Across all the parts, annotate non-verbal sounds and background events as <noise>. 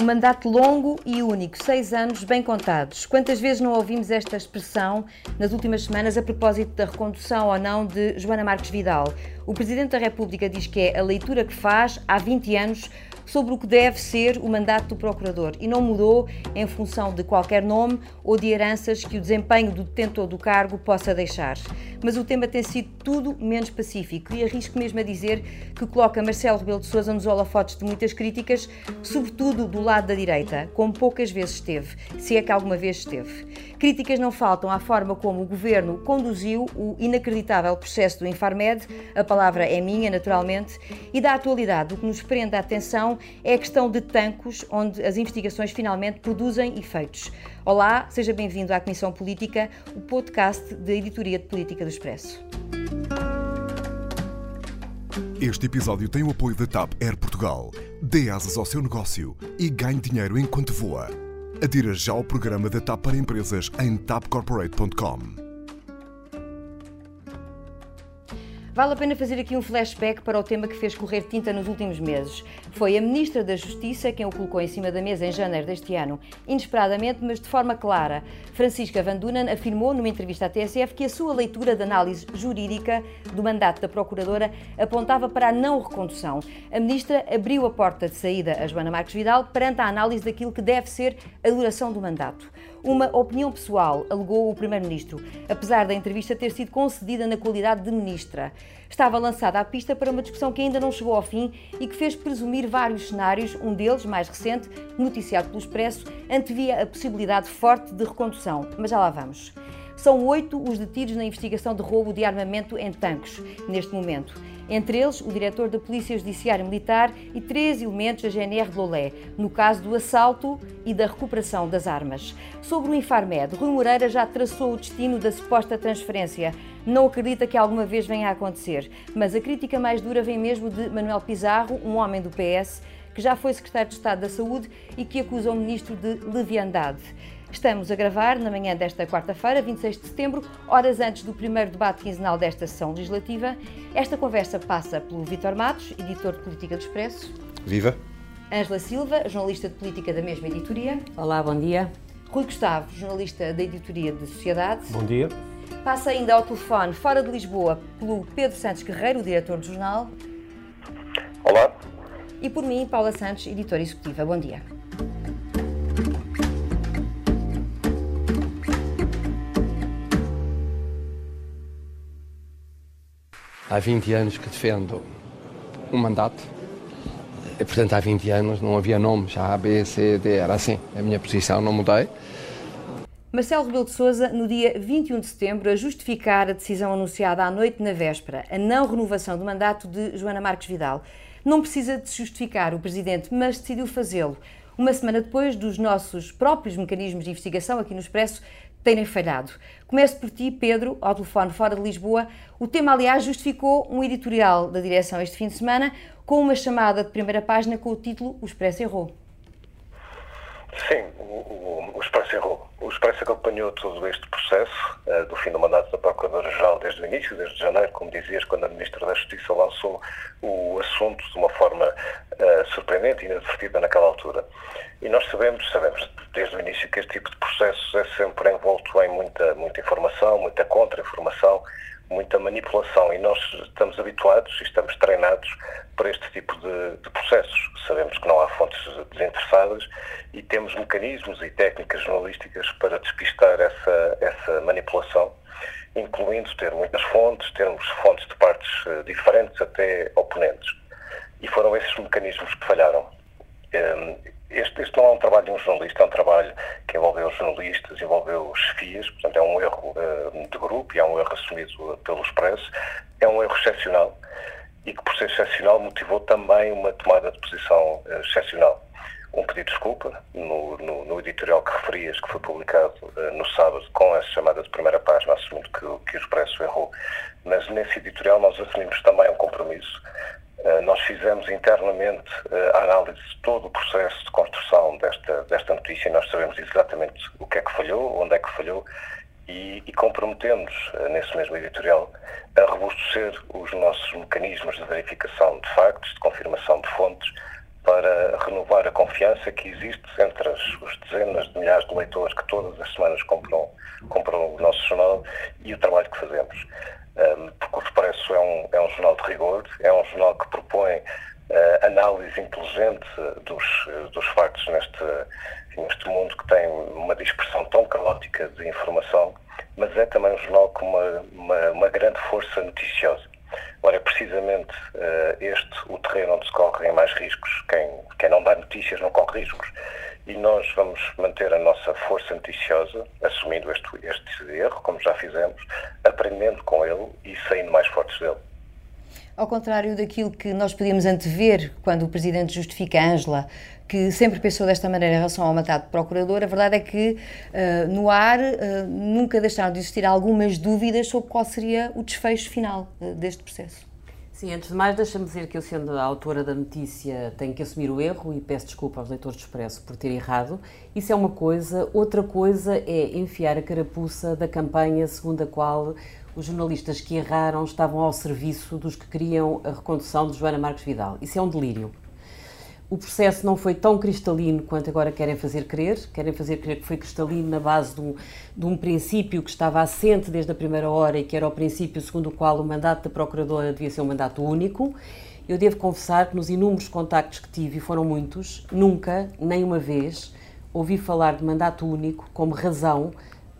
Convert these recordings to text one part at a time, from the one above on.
Um mandato longo e único, seis anos bem contados. Quantas vezes não ouvimos esta expressão nas últimas semanas a propósito da recondução ou não de Joana Marques Vidal? O Presidente da República diz que é a leitura que faz há 20 anos sobre o que deve ser o mandato do Procurador e não mudou em função de qualquer nome ou de heranças que o desempenho do detentor do cargo possa deixar. Mas o tema tem sido tudo menos pacífico e arrisco mesmo a dizer que coloca Marcelo Rebelo de Sousa nos holofotes de muitas críticas, sobretudo do lado da direita, como poucas vezes esteve, se é que alguma vez esteve. Críticas não faltam à forma como o governo conduziu o inacreditável processo do Infarmed, a palavra é minha, naturalmente, e da atualidade. O que nos prende a atenção é a questão de tancos, onde as investigações finalmente produzem efeitos. Olá, seja bem-vindo à Comissão Política, o podcast da Editoria de Política do Expresso. Este episódio tem o apoio da TAP Air Portugal. Dê asas ao seu negócio e ganhe dinheiro enquanto voa. Adira já ao programa da TAP para empresas em tapcorporate.com. Vale a pena fazer aqui um flashback para o tema que fez correr tinta nos últimos meses. Foi a Ministra da Justiça quem o colocou em cima da mesa em janeiro deste ano. Inesperadamente, mas de forma clara, Francisca Van Dunen afirmou numa entrevista à TSF que a sua leitura de análise jurídica do mandato da Procuradora apontava para a não recondução. A Ministra abriu a porta de saída a Joana Marques Vidal perante a análise daquilo que deve ser a duração do mandato. Uma opinião pessoal, alegou o Primeiro-Ministro, apesar da entrevista ter sido concedida na qualidade de Ministra. Estava lançada à pista para uma discussão que ainda não chegou ao fim e que fez presumir vários cenários, um deles, mais recente, noticiado pelo Expresso, antevia a possibilidade forte de recondução. Mas já lá vamos. São oito os detidos na investigação de roubo de armamento em tanques, neste momento entre eles o diretor da Polícia Judiciária Militar e três elementos da GNR de Lolé, no caso do assalto e da recuperação das armas. Sobre o Infarmed, Rui Moreira já traçou o destino da suposta transferência. Não acredita que alguma vez venha a acontecer, mas a crítica mais dura vem mesmo de Manuel Pizarro, um homem do PS, que já foi secretário de Estado da Saúde e que acusa o ministro de leviandade. Estamos a gravar na manhã desta quarta-feira, 26 de setembro, horas antes do primeiro debate quinzenal desta sessão legislativa. Esta conversa passa pelo Vítor Matos, editor de Política do Expresso. Viva! Ângela Silva, jornalista de política da mesma editoria. Olá, bom dia. Rui Gustavo, jornalista da editoria de Sociedade. Bom dia. Passa ainda ao telefone, fora de Lisboa, pelo Pedro Santos Guerreiro, diretor do jornal. Olá. E por mim, Paula Santos, editora executiva. Bom dia. Há 20 anos que defendo um mandato. E, portanto, há 20 anos não havia nomes, A, B, C, D, era assim. A minha posição não mudei. Marcelo Rebelo de Sousa, no dia 21 de setembro, a justificar a decisão anunciada à noite na véspera, a não renovação do mandato de Joana Marques Vidal. Não precisa de justificar o Presidente, mas decidiu fazê-lo. Uma semana depois dos nossos próprios mecanismos de investigação aqui no Expresso terem falhado. Começo por ti, Pedro, ao telefone fora de Lisboa. O tema, aliás, justificou um editorial da direção este fim de semana com uma chamada de primeira página com o título O Expresso Errou. Sim, o, o, o Expresso errou. O Expresso acompanhou todo este processo uh, do fim do mandato da Procuradora-Geral desde o início, desde janeiro, como dizias, quando a Ministra da Justiça lançou o assunto de uma forma uh, surpreendente e inadvertida naquela altura. E nós sabemos, sabemos desde o início que este tipo de processos é sempre envolto em muita, muita informação, muita contra-informação, muita manipulação e nós estamos habituados e estamos treinados para este tipo de, de, processos. Sabemos que não há fontes desinteressadas e temos mecanismos e técnicas jornalísticas para despistar essa, essa manipulação, incluindo ter muitas fontes, termos fontes de partes eh, diferentes, até oponentes. E foram esses mecanismos que falharam. Ehm, este, este não é um trabalho de um jornalista, é um trabalho que envolveu jornalistas, envolveu chefias, portanto é um erro uh, de grupo e é um erro assumido pelo Expresso, é um erro excepcional e que por ser excepcional motivou também uma tomada de posição uh, excepcional. Um pedido de desculpa no, no, no, editorial que referias, que foi publicado uh, no sábado, com essa chamada de primeira página, assumindo que, que o Expresso errou. Mas nesse editorial nós assumimos também um compromisso nós fizemos internamente eh, a análise de todo o processo de construção desta, desta notícia e nós sabemos exatamente o que é que falhou, onde é que falhou e, e comprometemos eh, nesse mesmo editorial a robustecer os nossos mecanismos de verificação de factos, de confirmação de fontes, para renovar a confiança que existe entre as, os dezenas de milhares de leitores que todas as semanas compram, compram o nosso jornal e o trabalho que fazemos. Um, porque o Expresso é um, é um jornal de rigor, é um jornal que propõe uh, análise inteligente dos, dos factos neste, neste mundo que tem uma dispersão tão caótica de informação, mas é também um jornal com uma, uma, uma grande força noticiosa. Ora, é precisamente uh, este o terreno onde se correm mais riscos. Quem, quem não dá notícias não corre riscos. E nós vamos manter a nossa força noticiosa, assumindo este, este erro, como já fizemos, aprendendo com ele e saindo mais fortes dele. Ao contrário daquilo que nós podíamos antever quando o Presidente justifica a Ângela, que sempre pensou desta maneira em relação ao mandato de procurador, a verdade é que uh, no ar uh, nunca deixaram de existir algumas dúvidas sobre qual seria o desfecho final uh, deste processo. Sim, antes de mais, deixa-me dizer que eu, sendo a autora da notícia, tenho que assumir o erro e peço desculpa aos leitores do Expresso por ter errado. Isso é uma coisa. Outra coisa é enfiar a carapuça da campanha segundo a qual os jornalistas que erraram estavam ao serviço dos que queriam a recondução de Joana Marques Vidal. Isso é um delírio. O processo não foi tão cristalino quanto agora querem fazer crer. Querem fazer crer que foi cristalino na base de um, de um princípio que estava assente desde a primeira hora e que era o princípio segundo o qual o mandato da Procuradora devia ser um mandato único. Eu devo confessar que nos inúmeros contactos que tive, e foram muitos, nunca, nem uma vez, ouvi falar de mandato único como razão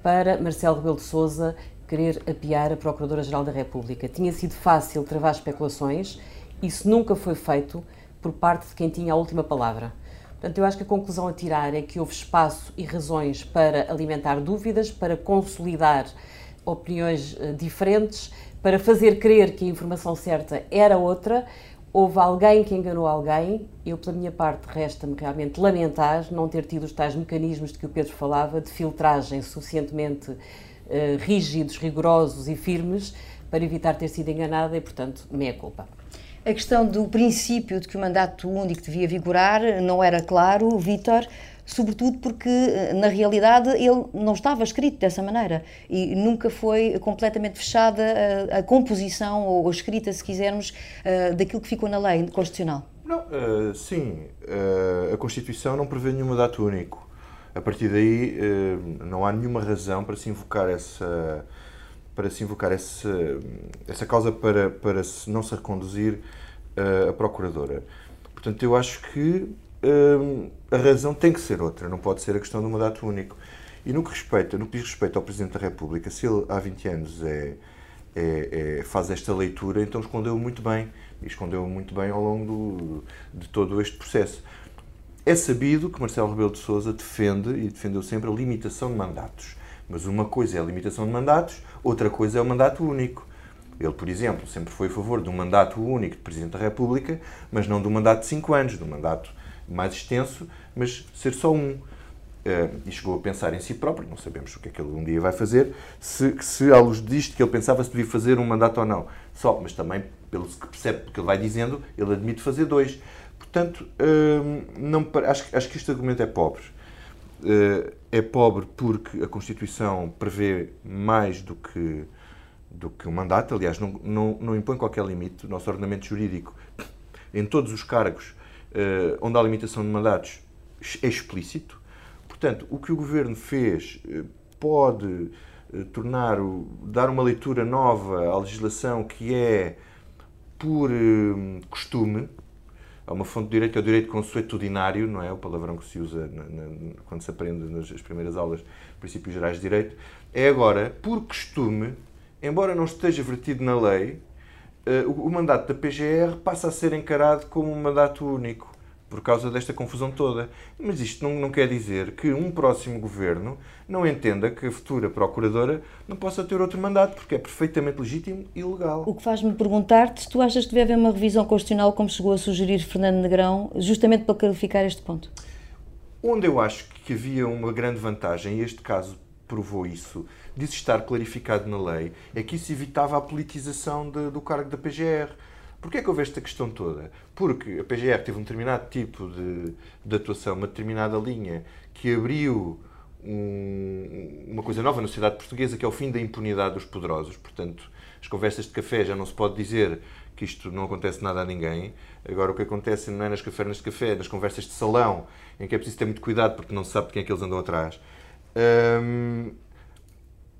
para Marcelo Rebelo de Sousa querer apiar a Procuradora-Geral da República. Tinha sido fácil travar especulações, isso nunca foi feito por parte de quem tinha a última palavra. Portanto, eu acho que a conclusão a tirar é que houve espaço e razões para alimentar dúvidas, para consolidar opiniões eh, diferentes, para fazer crer que a informação certa era outra. Houve alguém que enganou alguém. Eu, pela minha parte, resta-me realmente lamentar não ter tido os tais mecanismos de que o Pedro falava, de filtragem suficientemente eh, rígidos, rigorosos e firmes para evitar ter sido enganada e, portanto, meia culpa. A questão do princípio de que o mandato único devia vigorar não era claro, Vítor, sobretudo porque, eh, na realidade, ele não estava escrito dessa maneira e nunca foi completamente fechada a, a composição ou a escrita, se quisermos, uh, daquilo que ficou na lei constitucional. Não, uh, sim, uh, a Constituição não prevê nenhum mandato único a partir daí eh, não há nenhuma razão para se invocar essa para se invocar essa, essa causa para, para não se reconduzir eh, a procuradora. Portanto, eu acho que eh, a razão tem que ser outra, não pode ser a questão um mandato único. E no que, respeita, no que diz respeito ao Presidente da República, se ele há 20 anos é, é, é, faz esta leitura, então escondeu muito bem, e escondeu muito bem ao longo do, de todo este processo. É sabido que Marcelo Rebelo de Sousa defende e defendeu sempre a limitação de mandatos. Mas uma coisa é a limitação de mandatos, outra coisa é o mandato único. Ele, por exemplo, sempre foi a favor de um mandato único de Presidente da República, mas não de um mandato de cinco anos, de um mandato mais extenso, mas ser só um. Uh, e chegou a pensar em si próprio, não sabemos o que é que ele um dia vai fazer, se, se à luz disto que ele pensava se devia fazer um mandato ou não. Só, mas também, pelo que percebe do que ele vai dizendo, ele admite fazer dois. Portanto, hum, não, acho, acho que este argumento é pobre. Eh, é pobre porque a Constituição prevê mais do que, do que o mandato, aliás, não, não, não impõe qualquer limite. O nosso ordenamento jurídico, em todos os cargos eh, onde há limitação de mandatos, é explícito. Portanto, o que o Governo fez eh, pode tornar, dar uma leitura nova à legislação que é por costume, há uma fonte de direito, que é o direito consuetudinário, não é? O palavrão que se usa na, na, quando se aprende nas primeiras aulas, princípios gerais de direito. É agora, por costume, embora não esteja vertido na lei, o, o mandato da PGR passa a ser encarado como um mandato único por causa desta confusão toda. Mas isto não, não, quer dizer que um próximo governo não entenda que a futura procuradora não possa ter outro mandato, porque é perfeitamente legítimo e legal. O que faz-me perguntar-te se tu achas que deve haver uma revisão constitucional, como chegou a sugerir Fernando Negrão, justamente para clarificar este ponto. Onde eu acho que havia uma grande vantagem, e este caso provou isso, de estar clarificado na lei, é que isso evitava a politização de, do cargo da PGR Porquê é que houve esta questão toda? Porque a PGR teve um determinado tipo de, de atuação, uma determinada linha, que abriu um, uma coisa nova na sociedade portuguesa, que é o fim da impunidade dos poderosos. Portanto, as conversas de café já não se pode dizer que isto não acontece nada a ninguém. Agora, o que acontece não é nas cavernas de café, nas conversas de salão, em que é preciso ter muito cuidado porque não se sabe de quem é que eles andam atrás. Hum,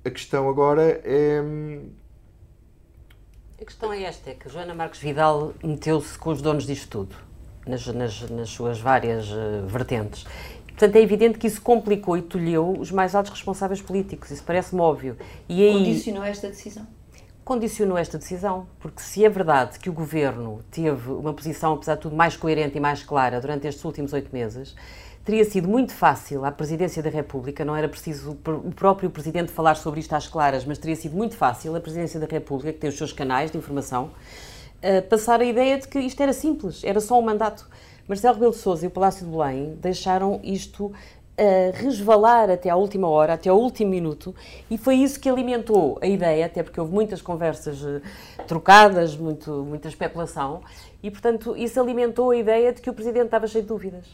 a questão agora é. A questão é esta: é que Joana Marques Vidal meteu-se com os donos disto tudo, nas, nas, nas suas várias uh, vertentes. Portanto, é evidente que isso complicou e tolheu os mais altos responsáveis políticos, isso parece-me óbvio. E aí, Condicionou esta decisão? Condicionou esta decisão, porque se é verdade que o governo teve uma posição, apesar de tudo, mais coerente e mais clara durante estes últimos oito meses, teria sido muito fácil à Presidência da República, não era preciso o próprio Presidente falar sobre isto às claras, mas teria sido muito fácil a Presidência da República, que tem os seus canais de informação, uh, passar a ideia de que isto era simples, era só um mandato. Marcelo Rebelo de Sousa e o Palácio de Belém deixaram isto a resvalar até à última hora, até ao último minuto, e foi isso que alimentou a ideia, até porque houve muitas conversas eh, trocadas, muito, muita especulação, e portanto isso alimentou a ideia de que o Presidente estava cheio de dúvidas.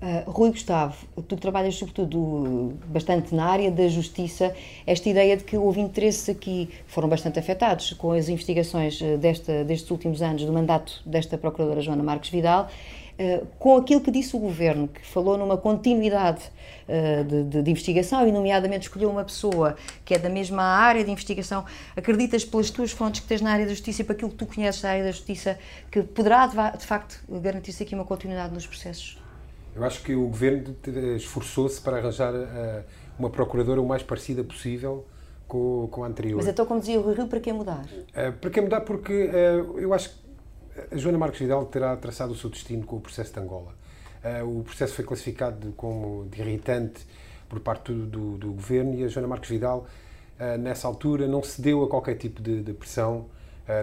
Uh, Rui Gustavo, tu trabalhas sobretudo bastante na área da justiça, esta ideia de que houve interesses aqui foram bastante afetados com as investigações eh, desta, destes últimos anos do mandato desta Procuradora Joana Marques Vidal, uh, com aquilo que disse o Governo, que falou numa continuidade uh, de, de, de, investigação e, nomeadamente, escolheu uma pessoa que é da mesma área de investigação. Acreditas, pelas tuas fontes que tens na área da justiça e para aquilo que tu conheces da área da justiça, que poderá, de, de facto, garantir-se aqui uma continuidade nos processos? Eu acho que o governo esforçou-se para arranjar uh, uma procuradora o mais parecida possível com, com a anterior. Mas então, como dizia o Rui Rio, para que mudar? Uh, para que mudar? Porque uh, eu acho que a Joana Marques Vidal terá traçado o seu destino com o processo de Angola. o processo foi classificado como de irritante por parte do, do, do governo e a Joana Marques Vidal, nessa altura, não cedeu a qualquer tipo de, de pressão,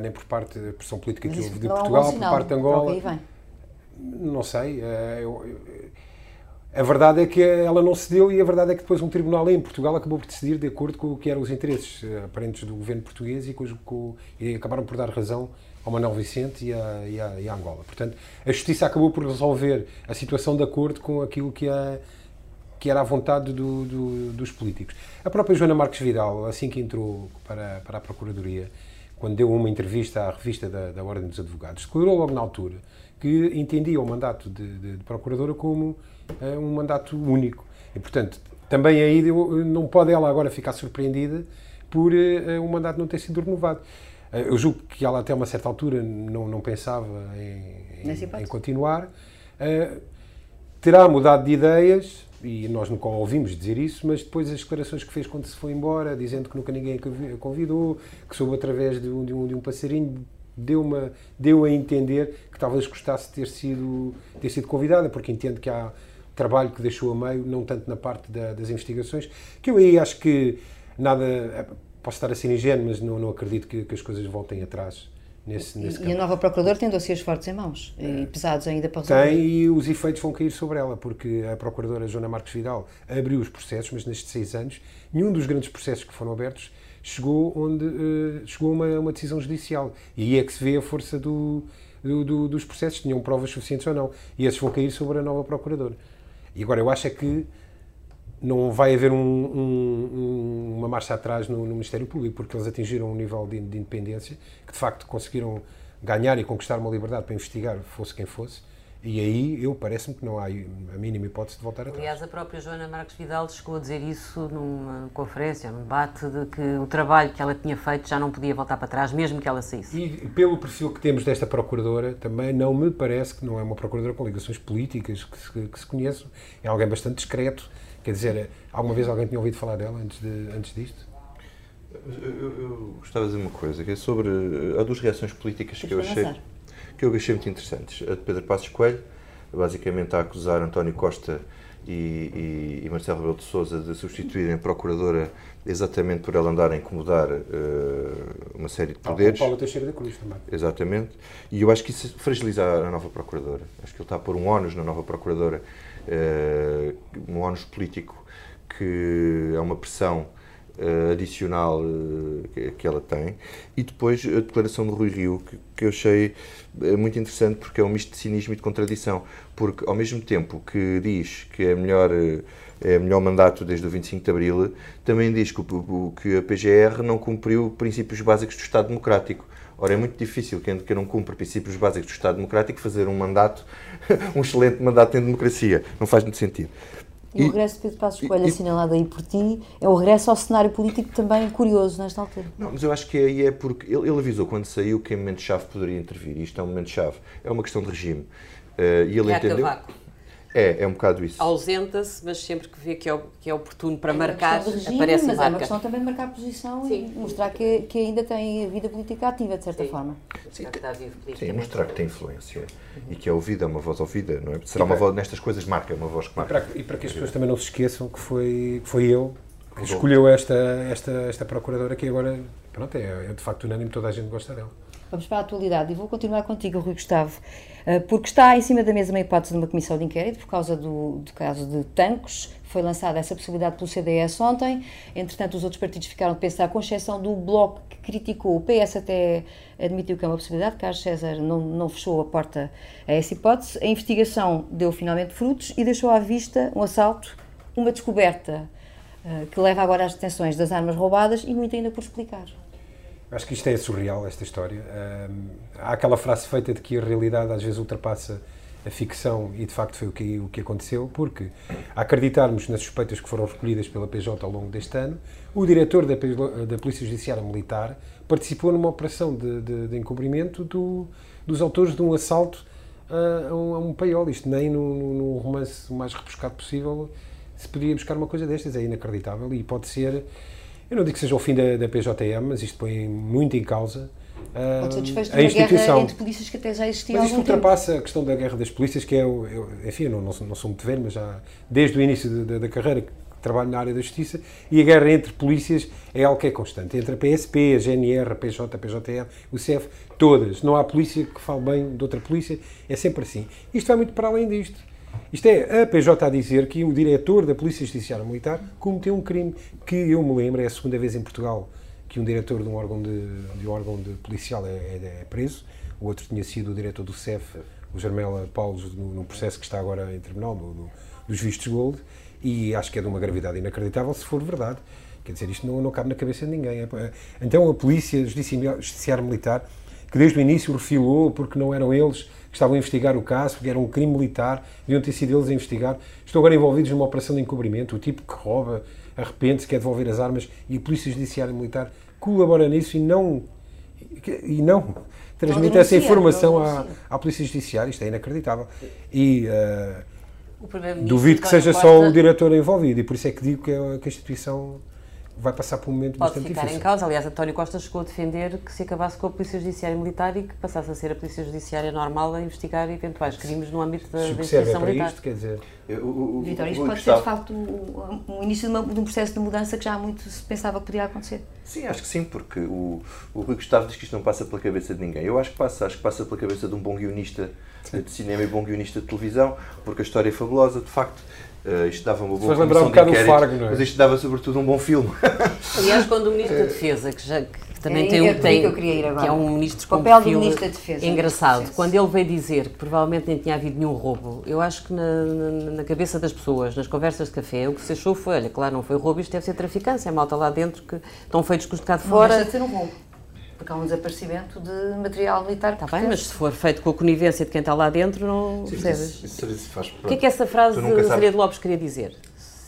nem por parte da pressão política que houve de Portugal, é um por parte de Angola. Não sei. Eh, eu, a verdade é que ela não cedeu e a verdade é que depois um tribunal em Portugal acabou por decidir de acordo com o que eram os interesses eh, aparentes do governo português e, com, com, e acabaram por dar razão ao Manuel Vicente e à, e, à, e à Angola. Portanto, a justiça acabou por resolver a situação de acordo com aquilo que, é, que era a vontade do, do, dos políticos. A própria Joana Marques Vidal, assim que entrou para, para a Procuradoria, quando deu uma entrevista à revista da, da Ordem dos Advogados, declarou logo na altura que entendia o mandato de, de, de procuradora como uh, um mandato único. E, portanto, também aí não pode ela agora ficar surpreendida por uh, o mandato não ter sido renovado. Uh, eu julgo que ela até uma certa altura não, não pensava em, em, em continuar. terá mudado de ideias, e nós nunca ouvimos dizer isso, mas depois as declarações que fez quando se foi embora, dizendo que nunca ninguém a convidou, que soube através de um, de um, de um passarinho, deu, uma, deu a entender que talvez gostasse de ter sido, ter sido convidada, porque entendo que há trabalho que deixou a meio, não tanto na parte da, das investigações, que eu aí acho que nada. Posso estar a ser ingênuo, mas não, não acredito que, que as coisas voltem atrás. Nesse, nesse e, a nova Procuradora tem dossiês fortes em mãos e pesados ainda para resolver. Tem e os efeitos vão cair sobre ela, porque a Procuradora Joana Marques Vidal abriu os processos, mas nestes seis anos, nenhum dos grandes processos que foram abertos chegou onde uh, chegou uma, uma decisão judicial. E aí é que se vê a força do, do, do, dos processos, tinham provas suficientes ou não. E esses vão cair sobre a nova Procuradora. E agora eu acho é que não vai haver um, um, uma marcha atrás no, no, Ministério Público, porque eles atingiram um nível de, de independência que de facto conseguiram ganhar e conquistar uma liberdade para investigar, fosse quem fosse e aí eu parece-me que não há a mínima hipótese de voltar atrás. Aliás, a própria Joana Marques Vidal chegou a dizer isso numa conferência, num debate, de que o trabalho que ela tinha feito já não podia voltar para trás, mesmo que ela saísse. E pelo perfil que temos desta procuradora, também não me parece que não é uma procuradora com ligações políticas que se, que se conheçam. É alguém bastante discreto. Quer dizer, alguma vez alguém tinha ouvido falar dela antes, de, antes disto? Eu, eu, eu gostava de dizer uma coisa, que é sobre. Há duas reações políticas que eu achei que eu achei muito interessantes. A de Pedro Passos Coelho, basicamente a acusar António Costa e, e, e Marcelo Rebelo de Sousa de substituírem a Procuradora exatamente por ela andar a incomodar uh, uma série de poderes. Paulo Teixeira da Cruz também. Exatamente. E eu acho que isso fragiliza a nova Procuradora. Acho que ele está a pôr um ónus na nova Procuradora, uh, um ónus político, que é uma pressão adicional uh, que, que, ela tem. E depois a declaração de Rui Rio, que, que eu achei uh, muito interessante porque é um misto de cinismo e de contradição. Porque ao mesmo tempo que diz que é melhor. É melhor mandato desde o 25 de Abril, também diz que, o, que a PGR não cumpriu princípios básicos do Estado Democrático. Ora, é muito difícil quem, quem não cumpre princípios básicos do Estado Democrático fazer um mandato, <laughs> um excelente mandato em democracia. Não faz muito sentido. E, o regresso de Pedro Passos Coelho, assinalado aí por ti, é o regresso ao cenário político também curioso nesta altura. Não, mas eu acho que aí é porque ele, ele avisou quando saiu que em momento-chave poderia intervir. Isto é um momento-chave. É uma questão de regime. Uh, e ele e entendeu. Cavaco. É, é um bocado isso. Ausenta-se, mas sempre que vê que é, que é oportuno para é marcar, regime, aparece mas marca. é uma questão também de marcar posição Sim. e mostrar que, que ainda tem a vida política ativa, de certa Sim. forma. Sim, Sim, mostrar que tem influência uhum. e que é ouvida, é uma voz ouvida, não é? Será uma voz, nestas coisas marca, é uma voz que marca. E para, e para que as pessoas também não se esqueçam que foi, que foi ele que escolheu esta, esta, esta procuradora que agora, pronto, é, é de facto unânime, toda a gente gosta dela. Vamos para a atualidade e vou continuar contigo, Rui Gustavo, eh, porque está em cima da mesa uma hipótese de uma comissão de inquérito por causa do, do caso de Tancos. Foi lançada essa possibilidade pelo CDS ontem. Entretanto, os outros partidos ficaram de pensar, com exceção do Bloco que criticou. O PS até admitiu que é uma possibilidade. Carlos César não, não fechou a porta a essa hipótese. A investigação deu finalmente frutos e deixou à vista um assalto, uma descoberta eh, que leva agora às detenções das armas roubadas e muito ainda por explicar. Acho que isto é surreal, esta história. há aquela frase feita de que a realidade às vezes ultrapassa a ficção e de facto foi o que, o que aconteceu, porque, a acreditarmos nas suspeitas que foram recolhidas pela PJ ao longo deste ano, o diretor da, da Polícia Judiciária Militar participou numa operação de, de, de encobrimento do, dos autores de um assalto a, a, um, a um paiol. Isto nem no, no, romance mais repuscado possível se podia buscar uma coisa destas, é inacreditável e pode ser eu não digo que seja o fim da, da PJM, mas isto põe muito em causa Pode ser desfecho de uma guerra entre polícias que até já existia Mas isto ultrapassa tempo. a questão da guerra das polícias, que é, eu, eu, enfim, eu não, não, não sou muito velho, mas já desde o início de, de, da carreira que trabalho na área da justiça, e a guerra entre polícias é algo que é constante. Entre a PSP, a GNR, a PJ, a PJR, o CEF, todas. Não há polícia que fale bem de outra polícia, é sempre assim. Isto vai muito para além disto. Isto é a PJ a dizer que o diretor da Polícia Judiciária Militar cometeu um crime que eu me lembro, é a segunda vez em Portugal que um diretor de um órgão de, de um órgão de policial é, é, é, preso. O outro tinha sido o diretor do CEF, o Jarmela Paulo, no, no, processo que está agora em tribunal, do, do, dos vistos gold, e acho que é de uma gravidade inacreditável se for verdade. Quer dizer, isto não, não cabe na cabeça de ninguém. É, então a Polícia Judiciária Militar, que desde o início refilou porque não eram eles que estavam a investigar o caso, porque era um crime militar, deviam ter sido eles a investigar, estão agora envolvidos numa operação de encobrimento, o tipo que rouba, arrepende-se, quer devolver as armas, e a Polícia Judiciária Militar colabora nisso e não, e não transmite essa informação à, à Polícia Judiciária, isto é inacreditável. E uh, duvido que seja só o diretor envolvido, e por isso é que digo que, é, que a instituição vai passar por um momento Pode bastante ficar difícil. em causa. Aliás, António Costa chegou a defender que se acabasse com a Polícia Judiciária Militar e que passasse a ser a Polícia Judiciária normal a investigar eventuais crimes no âmbito da, da instituição é militar. Isto, quer dizer... Vitor, isto pode ser de facto um início de, uma, de, um processo de mudança que já há muito se pensava que podia acontecer. Sim, acho que sim, porque o, o Rui Gustavo diz que isto não passa pela cabeça de ninguém. Eu acho que passa, acho que passa pela cabeça de um bom guionista sim. de cinema e bom guionista de televisão, porque a história é fabulosa, de facto Uh, isto dava uma boa Faz lembrar um bocado o Fargo, não é? Mas isto dava sobretudo um bom filme. <laughs> Aliás, quando o Ministro da Defesa, que, já, que também é, tem, é tem que, eu queria ir agora. que é um ministro com papel perfil do Ministro da Defesa. engraçado, quando ele veio dizer que provavelmente nem tinha havido nenhum roubo, eu acho que na, na, na, cabeça das pessoas, nas conversas de café, o que se achou foi, olha, claro, não foi roubo, isto deve ser traficância, a malta lá dentro que estão feitos com os de cá de fora. Não deixa de ser um roubo porque há um desaparecimento de material militar. Está bem, mas se for feito com a conivência de quem está lá dentro, não percebes. O que é que essa frase de Zé de Lopes queria dizer?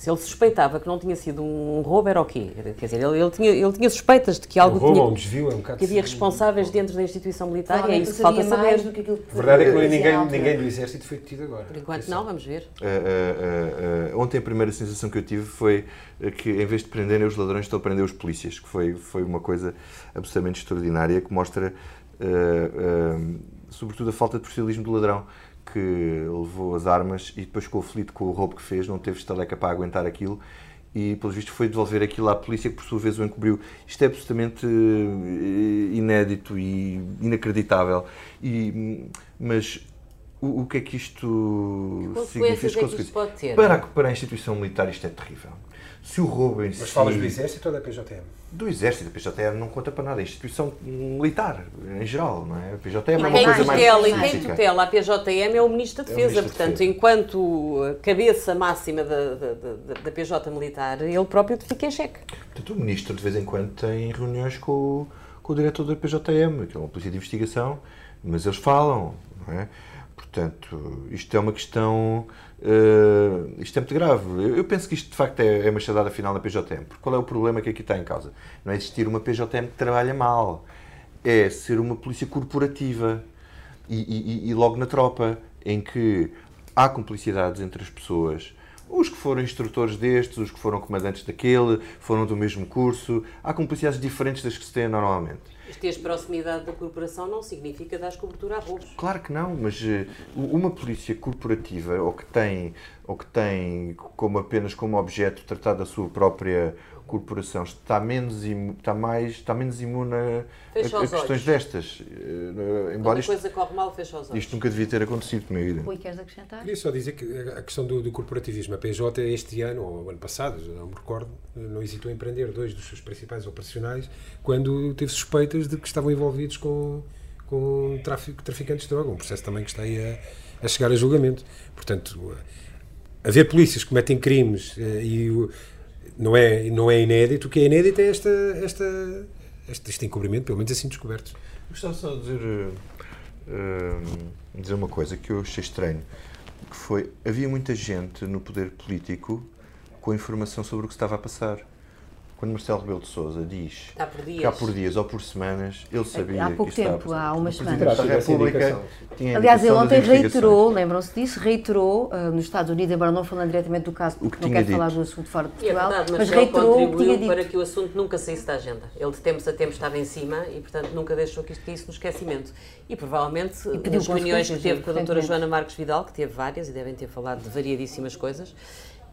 Se ele suspeitava que não tinha sido um roubo, era o quê? Quer dizer, ele, ele, tinha, ele tinha suspeitas de que algo um roubo, tinha, um desvio, é um que havia responsáveis dentro da instituição militar e é isso que falta saber. Do que a verdade é que ninguém, ninguém do Exército foi detido agora. Por enquanto não, vamos ver. Uh, uh, uh, ontem a primeira sensação que eu tive foi que em vez de prenderem os ladrões estão a prender os polícias, que foi, foi uma coisa absolutamente extraordinária que mostra sobretudo a falta de profissionalismo do ladrão que levou as armas e depois ficou aflito com o roubo que fez, não teve estaleca para aguentar aquilo e, pelos vistos, foi devolver aquilo à polícia que, por sua vez, o encobriu. Isto é absolutamente uh, inédito e inacreditável. E, mas o, o, que é que isto que significa? É que isto pode ter? Para, para a instituição militar isto é terrível. Se o roubo em Mas si... falas do Exército ou da PJM? Do Exército, a PJM não conta para nada, é a instituição militar, em geral, não é? A PJM é uma coisa tutela, mais E quem tutela a PJM é o Ministro da Defesa, é Ministro portanto, Defesa. enquanto cabeça máxima da, da, da, da, PJ militar, ele próprio fica em xeque. Portanto, o Ministro de vez em quando tem reuniões com, com o diretor da PJM, que é uma polícia de investigação, mas eles falam, não é? Portanto, isto é uma questão. Uh, isto é muito grave. Eu, eu, penso que isto de facto é, é uma chadada final na PJM. Porque qual é o problema que aqui está em causa? Não é existir uma PJM que trabalha mal. É ser uma polícia corporativa. E, e, e logo na tropa, em que há cumplicidades entre as pessoas. Os que foram instrutores destes, os que foram comandantes daquele, foram do mesmo curso. Há cumplicidades diferentes das que se têm normalmente. Teres proximidade da corporação não significa dar cobertura a roubos. Claro que não, mas uh, uma polícia corporativa ou que tem, ou que tem como apenas como objeto tratar da sua própria corporação está menos, está mais, está menos imune a, a, a questões olhos. destas. Uh, embora Quando isto, coisa corre mal, fecha os olhos. Isto nunca devia ter acontecido na vida. Rui, queres acrescentar? Queria só dizer que a questão do, do, corporativismo, a PJ este ano, ou ano passado, já não me recordo, não hesitou em prender dois dos seus principais operacionais quando teve suspeitas de que estavam envolvidos com, com tráfico, traficantes de droga, um processo também que está aí a, a chegar a julgamento. Portanto, haver polícias que cometem crimes eh, e não é, não é inédito, o que é inédito é esta, esta, este, este encobrimento, pelo menos assim descoberto. Gostava só de dizer, uh, dizer uma coisa que eu achei estranho, que foi, havia muita gente no poder político com informação sobre o que estava a passar. Quando Marcelo Rebelo de Sousa diz que há por dias ou por semanas, ele sabia há pouco que tempo, há umas semanas. A República Aliás, ele ontem reiterou, lembram-se disso, reiterou uh, nos Estados Unidos, embora não falando diretamente do caso, porque não quer dito. falar do assunto fora de Portugal, é verdade, mas, mas reiterou o que tinha dito. para que o assunto nunca saísse da agenda. Ele de tempos a tempos estava em cima e, portanto, nunca deixou que isto caísse no esquecimento. E provavelmente, e nas reuniões que teve com a doutora Joana Marques Vidal, que teve várias e devem ter falado de variadíssimas coisas,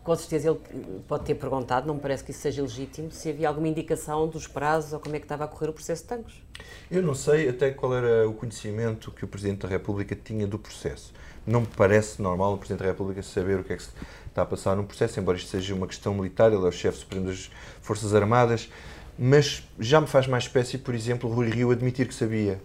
com certeza ele pode ter perguntado, não me parece que isso seja legítimo, se havia alguma indicação dos prazos ou como é que estava a correr o processo de Tancos. Eu não sei até qual era o conhecimento que o Presidente da República tinha do processo. Não me parece normal o Presidente da República saber o que é que se está a passar no processo, embora isto seja uma questão militar, ele é o chefe supremo das Forças Armadas, mas já me faz mais espécie, por exemplo, Rui Rio admitir que sabia.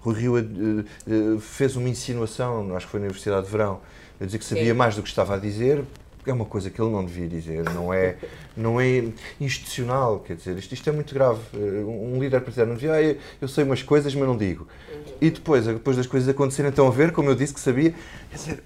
Rui Rio uh, uh, fez uma insinuação, acho que foi na Universidade de Verão, a dizer que sabia Sim. mais do que estava a dizer, é uma coisa que ele não devia dizer, não é, não é institucional, quer dizer, isto, isto é muito grave. Eh, um líder partidário não dizia, ah, eu sei umas coisas, mas não digo. E depois, depois das coisas acontecerem, então a ver, como eu disse que sabia, quer dizer...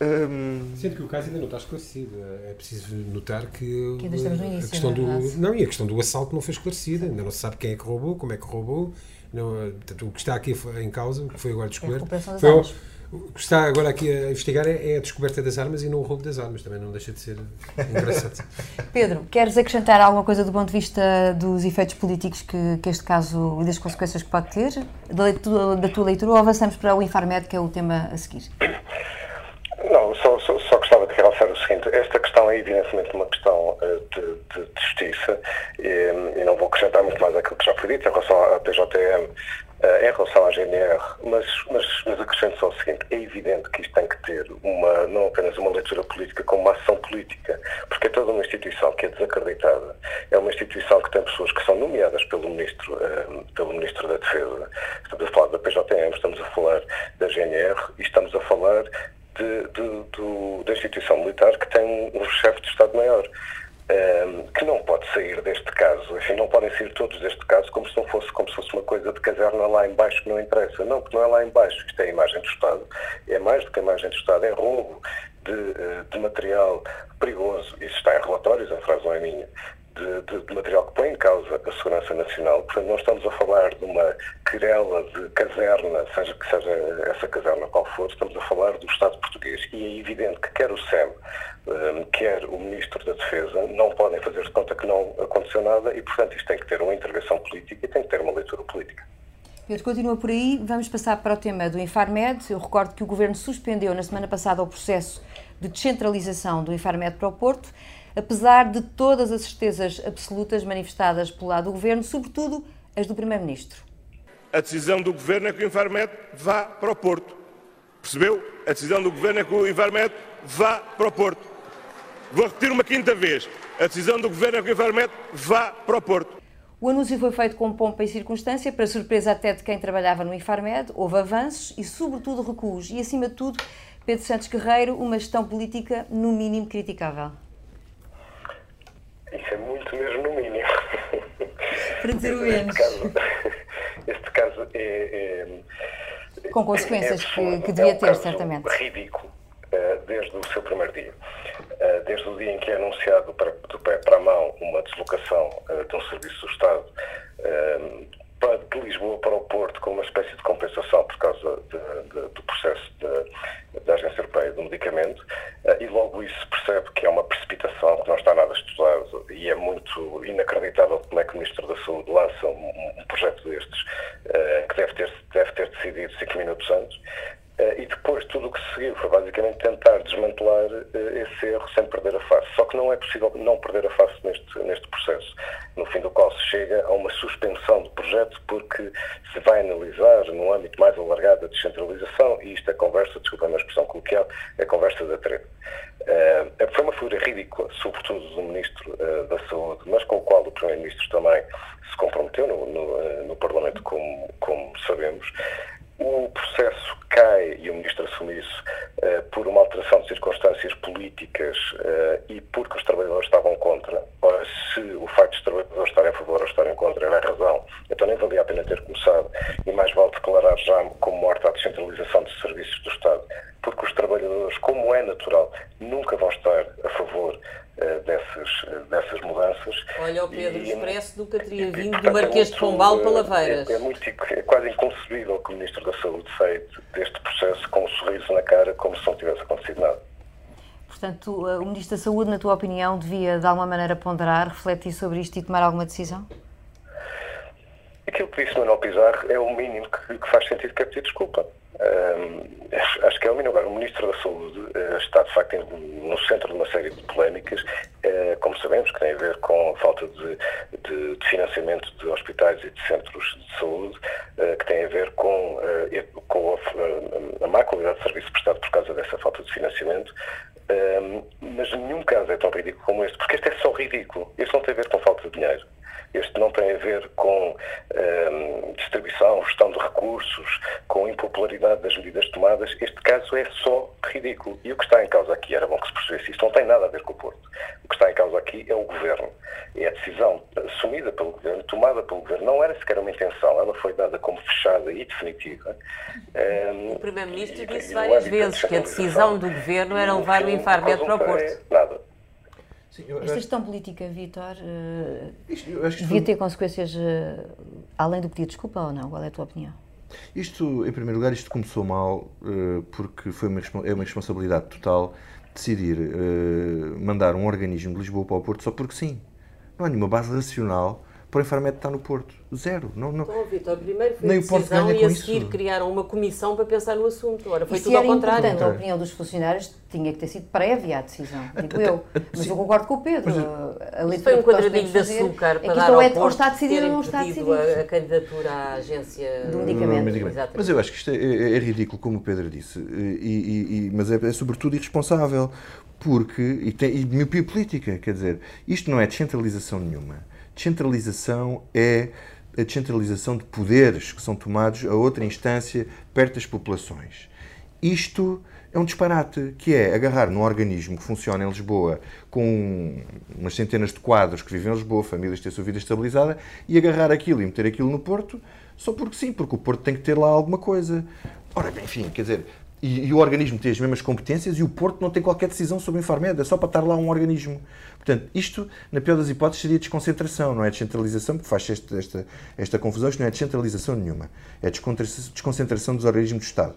Um... Sendo que o caso ainda não está esclarecido. É preciso notar que, que início, a questão do não e a questão do assalto não foi esclarecida. Ainda não se sabe quem é que roubou, como é que roubou. Não, portanto, o que está aqui em causa, o que foi agora descoberto, é foi, o que está agora aqui a investigar é, é, a descoberta das armas e não o roubo das armas. Também não deixa de ser engraçado. <laughs> Pedro, queres acrescentar alguma coisa do ponto de vista dos efeitos políticos que, que este caso e das consequências que pode ter, da, leitura, da tua leitura, ou avançamos para o Infarmed, que é o tema a seguir? Não, só, só, só, gostava de realçar o seguinte: esta questão é evidentemente uma questão de, de, de, justiça e, e, não vou acrescentar muito mais aquilo que já foi dito em relação à PJM eh, em relação à GNR, mas, mas, mas acrescento só o seguinte, é evidente que isto tem que ter uma, não apenas uma leitura política, como uma ação política, porque é toda uma instituição que é desacreditada, é uma instituição que tem pessoas que são nomeadas pelo Ministro, uh, pelo ministro da Defesa, estamos a falar da PJM, estamos a falar da GNR e estamos a falar de, de, do, da instituição militar que tem um chefe de Estado-Maior que não pode sair deste caso, enfim, não podem sair todos deste caso como se não fosse como se fosse uma coisa de caserna lá embaixo que não interessa. Não, porque não é lá embaixo, isto é a imagem do Estado, é mais do que a imagem do Estado, é roubo de, eh, de material perigoso, isso está em relatórios, a frase não é minha, de, de, de, material que põe em causa a segurança nacional. Portanto, não estamos a falar de uma querela de caserna, seja que seja essa caserna qual for, estamos a falar do Estado português. E é evidente que quer o SEM, um, quer o Ministro da Defesa, não podem fazer de conta que não aconteceu nada e, portanto, isto tem que ter uma intervenção política e tem que ter uma leitura política. Pedro, continua por aí. Vamos passar para o tema do Infarmed. Eu recordo que o Governo suspendeu na semana passada o processo de descentralização do Infarmed para o Porto apesar de todas as certezas absolutas manifestadas pelo lado do Governo, sobretudo as do Primeiro-Ministro. A decisão do Governo é que o Infarmed vá para o Porto. Percebeu? A decisão do Governo é que o Infarmed vá para o Porto. Vou repetir uma quinta vez. A decisão do Governo é que o Infarmed vá para o Porto. O anúncio foi feito com pompa e circunstância, para surpresa até de quem trabalhava no Infarmed. Houve avanços e, sobretudo, recuos. E, acima de tudo, Pedro Santos Guerreiro, uma gestão política, no mínimo, criticável. Isso é muito mesmo no mínimo. Para dizer o menos. Este caso, este caso é, é, Com consequências é, que, que devia um ter, certamente. ridículo uh, desde o seu primeiro dia. Uh, desde o dia em que é anunciado para, do pé para a mão uma deslocação uh, de um serviço do Estado de Lisboa para o Porto com uma espécie de compensação por causa de, de, do processo da Agência Europeia do Medicamento e logo isso percebe que é uma precipitação, que não está nada estudado e é muito inacreditável como é que o Ministro da Saúde lança um, um projeto destes que deve ter, deve ter decidido cinco minutos antes e depois tudo o que se seguiu foi basicamente tentar desmantelar esse erro sem perder a face. Só que não é possível não perder a face neste, neste processo, no fim do qual se chega a uma suspensão do projeto porque se vai analisar num âmbito mais alargado a descentralização e isto é conversa, desculpa a expressão coloquial, é conversa da treta. Uh, foi uma figura ridícula, sobretudo do Ministro da Saúde, mas com o qual o Primeiro-Ministro também se comprometeu no, no, no Parlamento, como, como sabemos o processo cai, e o Ministro assume isso, uh, por uma alteração de circunstâncias políticas uh, e porque os trabalhadores estavam contra. Ora, se o facto de os trabalhadores estarem a favor ou estarem contra era a razão, então nem valia a pena ter começado e mais vale declarar já como morta a descentralização de serviços do Estado, porque os trabalhadores, como é natural, nunca vão estar a favor uh, dessas, dessas mudanças. Olha, o Pedro e, Expresso nunca teria vindo do Marquês é de Pombal para Laveiras. É, é, muito, é quase inconcebível que o Ministro da Saúde saia deste processo com um sorriso na cara, como se não tivesse acontecido nada. Portanto, o Ministro da Saúde, na tua opinião, devia de alguma maneira ponderar, refletir sobre isto e tomar alguma decisão? Aquilo que disse Manuel Pizarro é o mínimo que, que faz sentido que é pedir desculpa. Um, acho que é o mínimo. Agora, o Ministro da Saúde uh, está, de facto, no centro de uma série de polémicas, uh, como sabemos, que tem a ver com a falta de, de, de financiamento de hospitais e de centros de saúde, que tem a ver com, com a, a má qualidade de serviço prestado por causa dessa falta de financiamento. Um, mas nenhum caso é tão ridículo como este, porque este é só ridículo. Este não tem a ver com falta de dinheiro. Este não tem a ver com um, distribuição, gestão de recursos, com impopularidade das medidas tomadas. Este caso é só ridículo. E o que está em causa aqui, era bom que se percebesse, isto não tem nada a ver com o Porto. O que está em causa aqui é o Governo. É a decisão assumida pelo Governo, tomada pelo Governo. Não era sequer uma intenção, ela foi dada como fechada e definitiva. Um, o Primeiro-Ministro disse várias vezes que a decisão do Governo era levar o Infarmed para o Porto. Nada. Sim, Esta gestão política, Vítor, uh, devia ter consequências uh, além do pedido de desculpa ou não? Qual é a tua opinião? Isto, em primeiro lugar, isto começou mal uh, porque foi uma, é uma responsabilidade total decidir mandar um organismo de Lisboa para o Porto só porque sim. Não há nenhuma base racional para o Infarmed estar no Porto. Zero. Não, não, então, Vitor, primeiro foi Nem a decisão e a seguir isso. criaram uma comissão para pensar no assunto. Ora, foi e tudo ao contrário. Portanto, a opinião dos funcionários tinha que ter sido prévia à decisão, digo eu. Mas eu concordo com o Pedro. Mas, a foi um quadradinho de açúcar para é dar ao é, Porto está decidido ou não está decidido. A, candidatura à agência do medicamento. medicamento. Mas eu acho que isto é, é, é, ridículo, como o Pedro disse, e, mas é, é sobretudo irresponsável, porque, e, tem, e miopia política, quer dizer, isto não é descentralização nenhuma Descentralização é a descentralização de poderes que são tomados a outra instância perto das populações. Isto é um disparate, que é agarrar num organismo que funciona em Lisboa com umas centenas de quadros que vivem em Lisboa, famílias que têm a sua vida estabilizada, e agarrar aquilo e meter aquilo no Porto só porque sim, porque o Porto tem que ter lá alguma coisa. Ora, enfim, quer dizer, e, e, o organismo tem as mesmas competências e o Porto não tem qualquer decisão sobre o Infarmed, é só para estar lá um organismo. Portanto, isto, na pior das hipóteses, seria desconcentração, não é descentralização, porque faz esta, esta, esta confusão, isto não é descentralização nenhuma, é desconcentração dos organismos do Estado.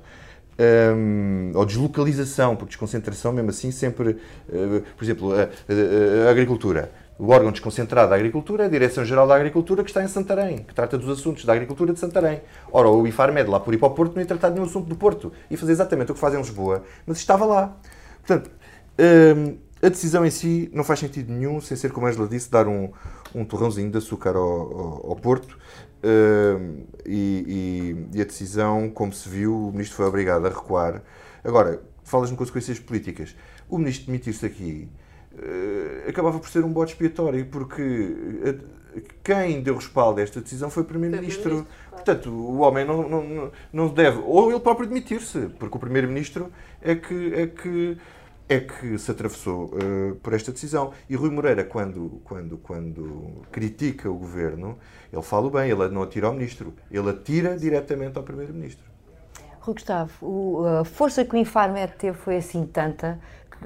Um, ou deslocalização, porque desconcentração, mesmo assim, sempre, uh, por exemplo, a, a, a agricultura o órgão desconcentrado da Agricultura é a Direção-Geral da Agricultura, que está em Santarém, que trata dos assuntos da agricultura de Santarém. Ora, o IFARMED, lá por ir para o Porto, não ia tratar de nenhum assunto do Porto. Ia fazer exatamente o que faz em Lisboa, mas estava lá. Portanto, hum, a decisão em si não faz sentido nenhum, sem ser, como a Angela disse, dar um, um torrãozinho de açúcar ao, ao, ao Porto. Hum, e, e, e a decisão, como se viu, o Ministro foi obrigado a recuar. Agora, falas de consequências políticas. O Ministro demitir-se aqui acabava por ser um bote expiatório, porque uh, quem deu respaldo a esta decisão foi o Primeiro-Ministro. Portanto, o homem não, não, não deve, ou ele próprio demitir-se, porque o Primeiro-Ministro é que, é que é que se atravessou uh, por esta decisão. E Rui Moreira, quando, quando, quando critica o governo, ele fala bem, ele não atira ao ministro, ele atira diretamente ao primeiro-ministro. Rui Gustavo, a força que o Infarmed teve foi assim tanta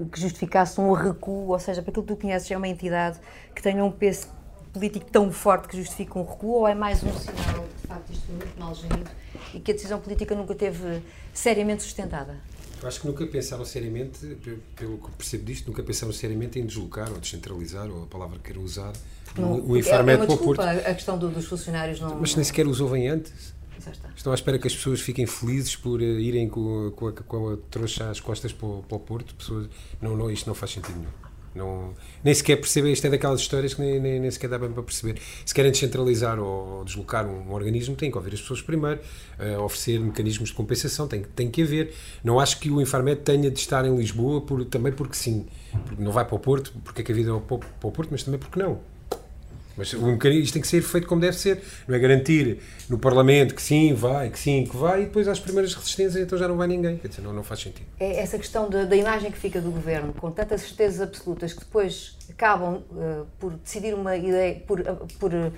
que justificasse um recuo, ou seja, para aquilo que tu conheces, é uma entidade que tenha um peso político tão forte que justifica um recuo, ou é mais um sinal de facto isto foi muito mal gerido e que a decisão política nunca teve seriamente sustentada? Eu acho que nunca pensaram seriamente, pelo que percebo disto, nunca pensaram seriamente em deslocar ou descentralizar, ou a palavra que quero usar, não, o Infarmed é, é para o Porto. A questão do, dos funcionários não. Mas nem sequer os ouvem antes. Estão à espera que as pessoas fiquem felizes por uh, irem com, com, a, com a trouxa às costas para o, para o Porto. Pessoas, não, não, isto não faz sentido nenhum. Não, nem sequer perceber, isto é daquelas histórias que nem, nem, nem sequer dá bem para perceber. Se querem descentralizar ou deslocar um, um organismo, têm que ouvir as pessoas primeiro, uh, oferecer mecanismos de compensação, tem, tem que haver. Não acho que o Infarmed tenha de estar em Lisboa por, também porque sim. Porque não vai para o Porto, porque é que a vida é para o Porto, mas também porque não. Mas o mecanismo, isto tem que ser feito como deve ser. Não é garantir no Parlamento que sim, vai, que sim, que vai, e depois às primeiras resistências então já não vai ninguém. Quer dizer, não, não faz sentido. É essa questão da, da imagem que fica do governo, com tantas certezas absolutas, que depois acabam uh, por decidir uma ideia, por, uh, por uh,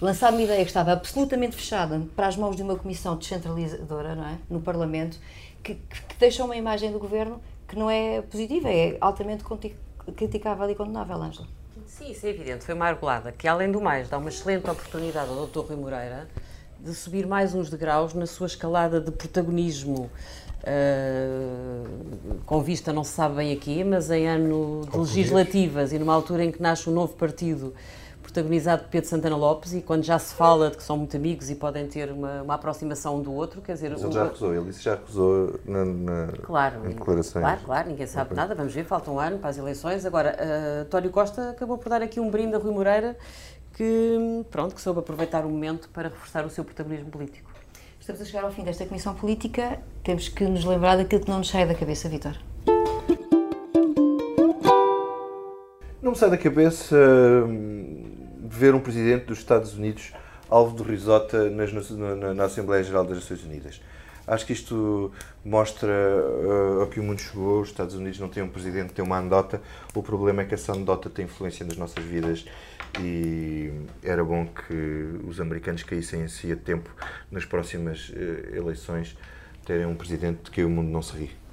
lançar uma ideia que estava absolutamente fechada para as mãos de uma comissão descentralizadora, não é? No Parlamento, que, que deixa uma imagem do governo que não é positiva, é altamente criticável e condenável, Ângela. Sim, isso é evidente. Foi uma argolada que, além do mais, dá uma excelente oportunidade ao Dr. Rui Moreira de subir mais uns degraus na sua escalada de protagonismo. Uh, com vista não se sabe bem aqui, mas em ano de legislativas e numa altura em que nasce um novo partido protagonizado por Pedro Santana Lopes e quando já se fala de que são muito amigos e podem ter uma, uma aproximação um do outro, quer dizer... Mas ele já recusou, ele disse já recusou na, na claro, em declarações. Claro, claro, ninguém sabe nada, vamos ver, falta um ano para as eleições. Agora, uh, António Costa acabou por dar aqui um brinde a Rui Moreira que, pronto, que soube aproveitar o momento para reforçar o seu protagonismo político. Estamos a chegar ao fim desta comissão política, temos que nos lembrar daquilo que não nos sai da cabeça, Vitor. Não me sai da cabeça hum, ver um presidente dos Estados Unidos alvo de risota nas, na, na, Assembleia Geral das Nações Unidas. Acho que isto mostra uh, ao que o mundo chegou. Os Estados Unidos não têm um presidente que tem uma anedota. O problema é que essa anedota tem influência nas nossas vidas e era bom que os americanos caíssem em si a tempo nas próximas uh, eleições terem um presidente de quem o mundo não se ri.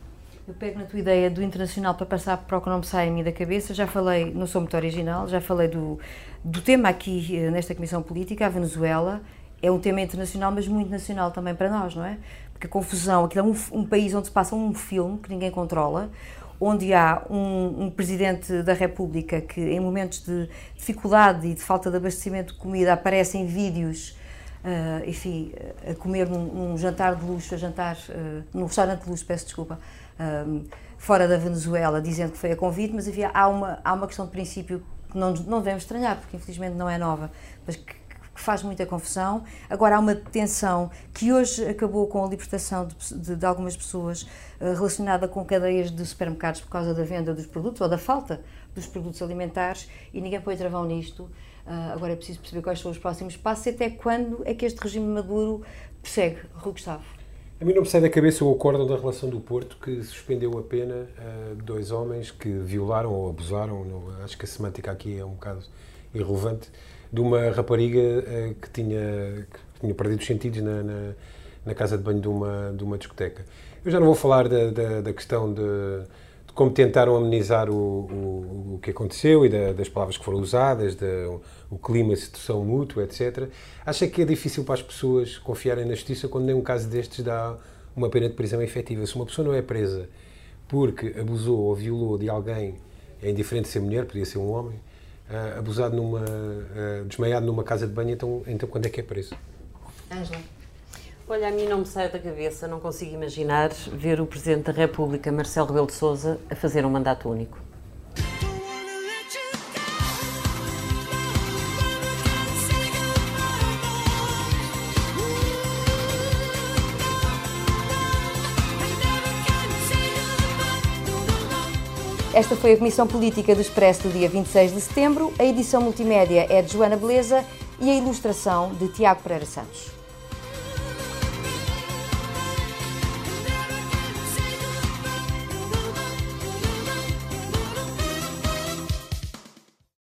Eu pego na tua ideia do internacional para passar para o que não me sai a mim da cabeça. Já falei, não sou muito original, já falei do, do tema aqui eh, nesta Comissão Política, a Venezuela. É um tema internacional, mas muito nacional também para nós, não é? Porque a confusão, aquilo é um, um país onde se passa um filme que ninguém controla, onde há um, um, presidente da República que, em momentos de dificuldade e de falta de abastecimento de comida, aparece em vídeos uh, enfim, a comer num, jantar de luxo, a jantar uh, num restaurante de luxo, peço desculpa, um, fora da Venezuela, dizendo que foi a convite, mas havia, há, uma, há uma questão de princípio que não, não devemos estranhar, porque infelizmente não é nova, mas que, que faz muita confusão. Agora há uma tensão que hoje acabou com a libertação de, de, de algumas pessoas uh, relacionada com cadeias de supermercados por causa da venda dos produtos ou da falta dos produtos alimentares e ninguém põe travão nisto. Uh, agora é preciso perceber quais são os próximos passos e até quando é que este regime Maduro persegue. Rui Gustavo. A mim não me sai da cabeça o acordo da relação do Porto que suspendeu a pena a dois homens que violaram ou abusaram, acho que a semântica aqui é um bocado irrelevante, de uma rapariga eh, que tinha, que tinha perdido os sentidos na, na, na, casa de banho de uma, de uma discoteca. Eu já não vou falar da, da, da questão de como tentaram amenizar o, o, o que aconteceu e da, das palavras que foram usadas, da, o clima, a situação mútua, etc. Acha que é difícil para as pessoas confiarem na justiça quando nem um caso destes dá uma pena de prisão efetiva? Se uma pessoa não é presa porque abusou ou violou de alguém, é indiferente ser mulher, podia ser um homem, uh, abusado numa, uh, desmaiado numa casa de banho, então, então quando é que é preso? Ângela. Olha, a mim não me sai da cabeça, não consigo imaginar ver o Presidente da República, Marcelo Rebelo de Sousa, a fazer um mandato único. Esta foi a Comissão Política do Expresso do dia 26 de setembro. A edição multimédia é de Joana Beleza e a ilustração de Tiago Pereira Santos.